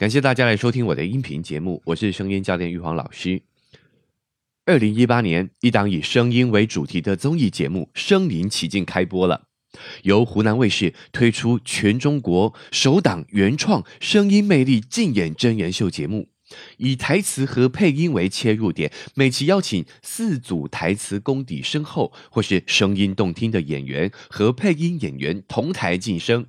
感谢大家来收听我的音频节目，我是声音教练玉皇老师。二零一八年，一档以声音为主题的综艺节目《身临其境》开播了，由湖南卫视推出全中国首档原创声音魅力竞演真人秀节目，以台词和配音为切入点，每期邀请四组台词功底深厚或是声音动听的演员和配音演员同台晋升。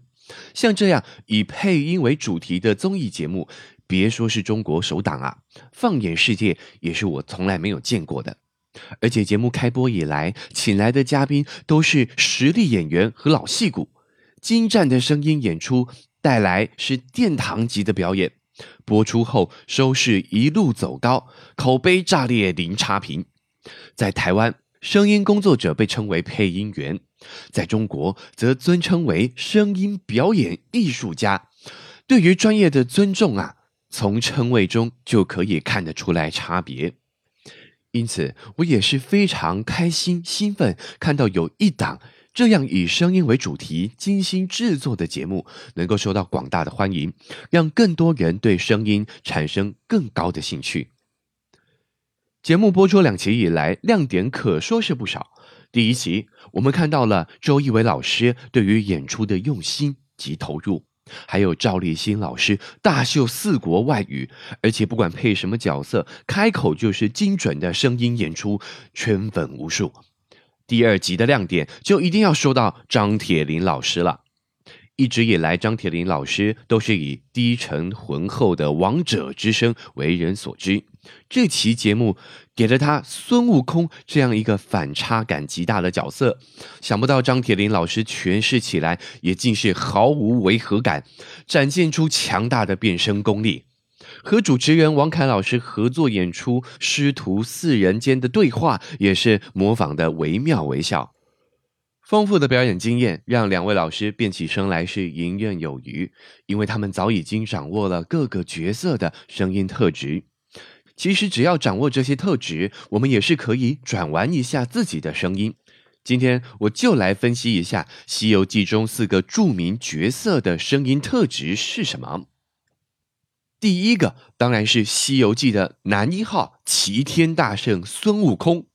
像这样以配音为主题的综艺节目，别说是中国首档啊，放眼世界也是我从来没有见过的。而且节目开播以来，请来的嘉宾都是实力演员和老戏骨，精湛的声音演出带来是殿堂级的表演。播出后收视一路走高，口碑炸裂零差评。在台湾，声音工作者被称为配音员。在中国，则尊称为声音表演艺术家。对于专业的尊重啊，从称谓中就可以看得出来差别。因此，我也是非常开心、兴奋，看到有一档这样以声音为主题、精心制作的节目，能够受到广大的欢迎，让更多人对声音产生更高的兴趣。节目播出两期以来，亮点可说是不少。第一集，我们看到了周一围老师对于演出的用心及投入，还有赵立新老师大秀四国外语，而且不管配什么角色，开口就是精准的声音演出，圈粉无数。第二集的亮点就一定要说到张铁林老师了。一直以来，张铁林老师都是以低沉浑厚的王者之声为人所知。这期节目给了他孙悟空这样一个反差感极大的角色，想不到张铁林老师诠释起来也竟是毫无违和感，展现出强大的变声功力。和主持人王凯老师合作演出，师徒四人间的对话也是模仿的惟妙惟肖。丰富的表演经验让两位老师变起声来是游刃有余，因为他们早已经掌握了各个角色的声音特质。其实只要掌握这些特质，我们也是可以转玩一下自己的声音。今天我就来分析一下《西游记》中四个著名角色的声音特质是什么。第一个当然是《西游记》的男一号齐天大圣孙悟空。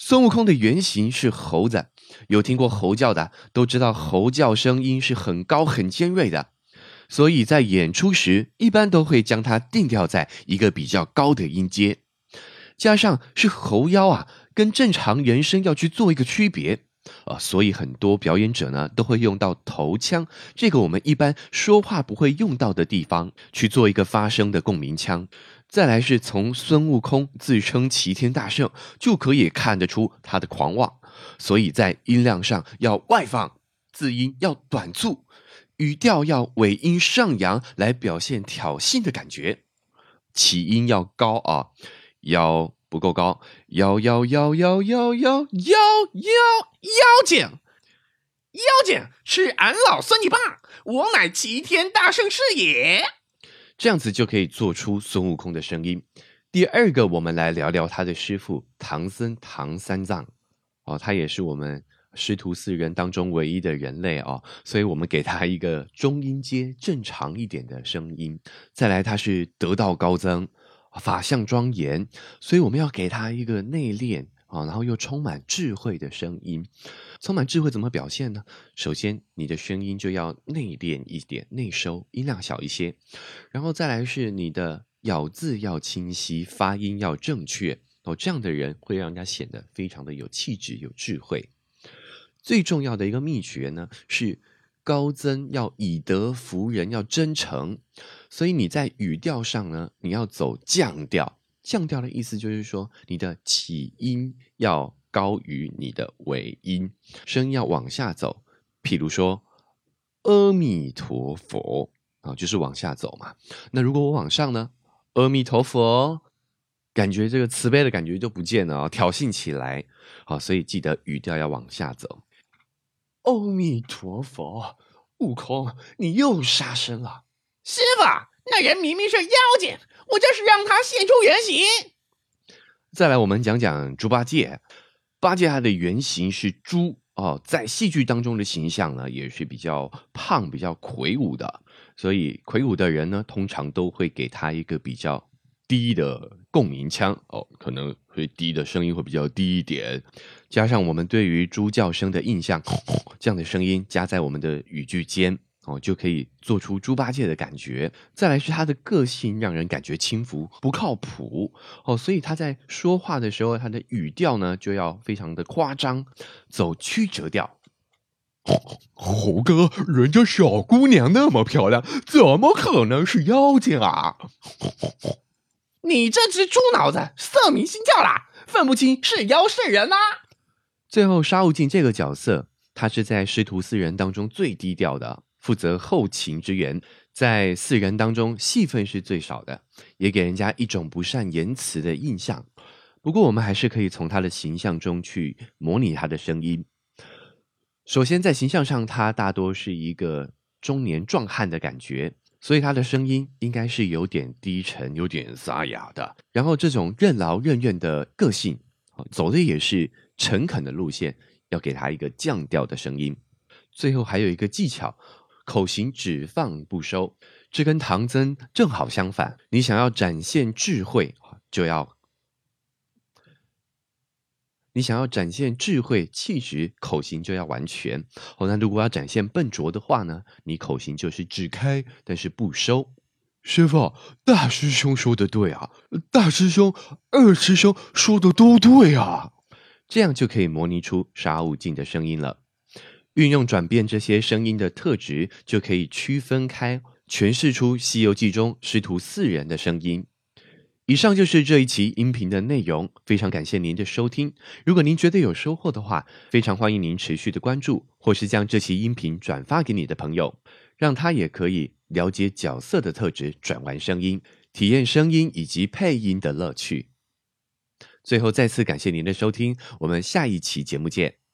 孙悟空的原型是猴子。有听过猴叫的都知道，猴叫声音是很高很尖锐的，所以在演出时一般都会将它定调在一个比较高的音阶，加上是猴腰啊，跟正常人声要去做一个区别啊，所以很多表演者呢都会用到头腔，这个我们一般说话不会用到的地方去做一个发声的共鸣腔。再来是从孙悟空自称齐天大圣就可以看得出他的狂妄。所以在音量上要外放，字音要短促，语调要尾音上扬，来表现挑衅的感觉。起音要高啊，腰不够高，腰腰腰腰腰腰腰腰腰紧，腰紧是俺老孙你爸，我乃齐天大圣是也。这样子就可以做出孙悟空的声音。第二个，我们来聊聊他的师傅唐僧唐三藏。哦，他也是我们师徒四人当中唯一的人类哦，所以我们给他一个中音阶正常一点的声音。再来，他是得道高僧，法相庄严，所以我们要给他一个内敛啊，然后又充满智慧的声音。充满智慧怎么表现呢？首先，你的声音就要内敛一点，内收，音量小一些。然后再来是你的咬字要清晰，发音要正确。哦，这样的人会让人家显得非常的有气质、有智慧。最重要的一个秘诀呢，是高僧要以德服人，要真诚。所以你在语调上呢，你要走降调。降调的意思就是说，你的起音要高于你的尾音，声音要往下走。譬如说，阿弥陀佛啊，就是往下走嘛。那如果我往上呢，阿弥陀佛。感觉这个慈悲的感觉就不见了啊，挑衅起来，好，所以记得语调要往下走。阿弥陀佛，悟空，你又杀生了。师傅，那人明明是妖精，我就是让他现出原形。再来，我们讲讲猪八戒。八戒他的原型是猪哦，在戏剧当中的形象呢，也是比较胖、比较魁梧的。所以魁梧的人呢，通常都会给他一个比较低的共鸣腔哦，可能会低的声音会比较低一点。加上我们对于猪叫声的印象，这样的声音加在我们的语句间哦，就可以做出猪八戒的感觉。再来是他的个性让人感觉轻浮不靠谱哦，所以他在说话的时候，他的语调呢就要非常的夸张，走曲折调。猴哥，人家小姑娘那么漂亮，怎么可能是妖精啊？你这只猪脑子，色迷心窍啦，分不清是妖是人啊！最后，沙悟净这个角色，他是在师徒四人当中最低调的，负责后勤支援，在四人当中戏份是最少的，也给人家一种不善言辞的印象。不过，我们还是可以从他的形象中去模拟他的声音。首先，在形象上，他大多是一个中年壮汉的感觉，所以他的声音应该是有点低沉、有点沙哑的。然后，这种任劳任怨的个性，走的也是。诚恳的路线，要给他一个降调的声音。最后还有一个技巧，口型只放不收，这跟唐僧正好相反。你想要展现智慧，就要你想要展现智慧气质，口型就要完全。哦，那如果要展现笨拙的话呢？你口型就是只开，但是不收。师傅，大师兄说的对啊，大师兄、二师兄说的都对啊。这样就可以模拟出沙悟净的声音了。运用转变这些声音的特质，就可以区分开，诠释出《西游记》中师徒四人的声音。以上就是这一期音频的内容，非常感谢您的收听。如果您觉得有收获的话，非常欢迎您持续的关注，或是将这期音频转发给你的朋友，让他也可以了解角色的特质，转换声音，体验声音以及配音的乐趣。最后，再次感谢您的收听，我们下一期节目见。